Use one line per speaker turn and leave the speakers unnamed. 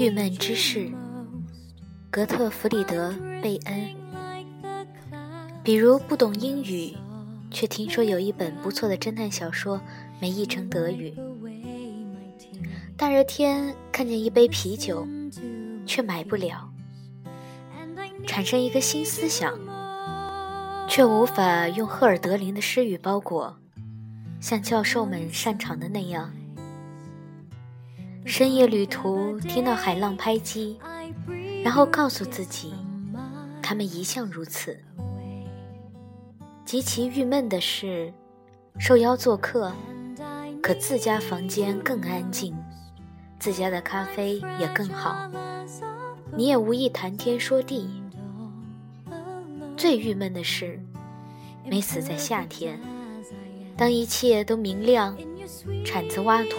郁闷之事，格特弗里德·贝恩。比如不懂英语，却听说有一本不错的侦探小说没译成德语；大热天看见一杯啤酒，却买不了；产生一个新思想，却无法用赫尔德林的诗语包裹，像教授们擅长的那样。深夜旅途，听到海浪拍击，然后告诉自己，他们一向如此。极其郁闷的是，受邀做客，可自家房间更安静，自家的咖啡也更好，你也无意谈天说地。最郁闷的是，没死在夏天，当一切都明亮，铲子挖土。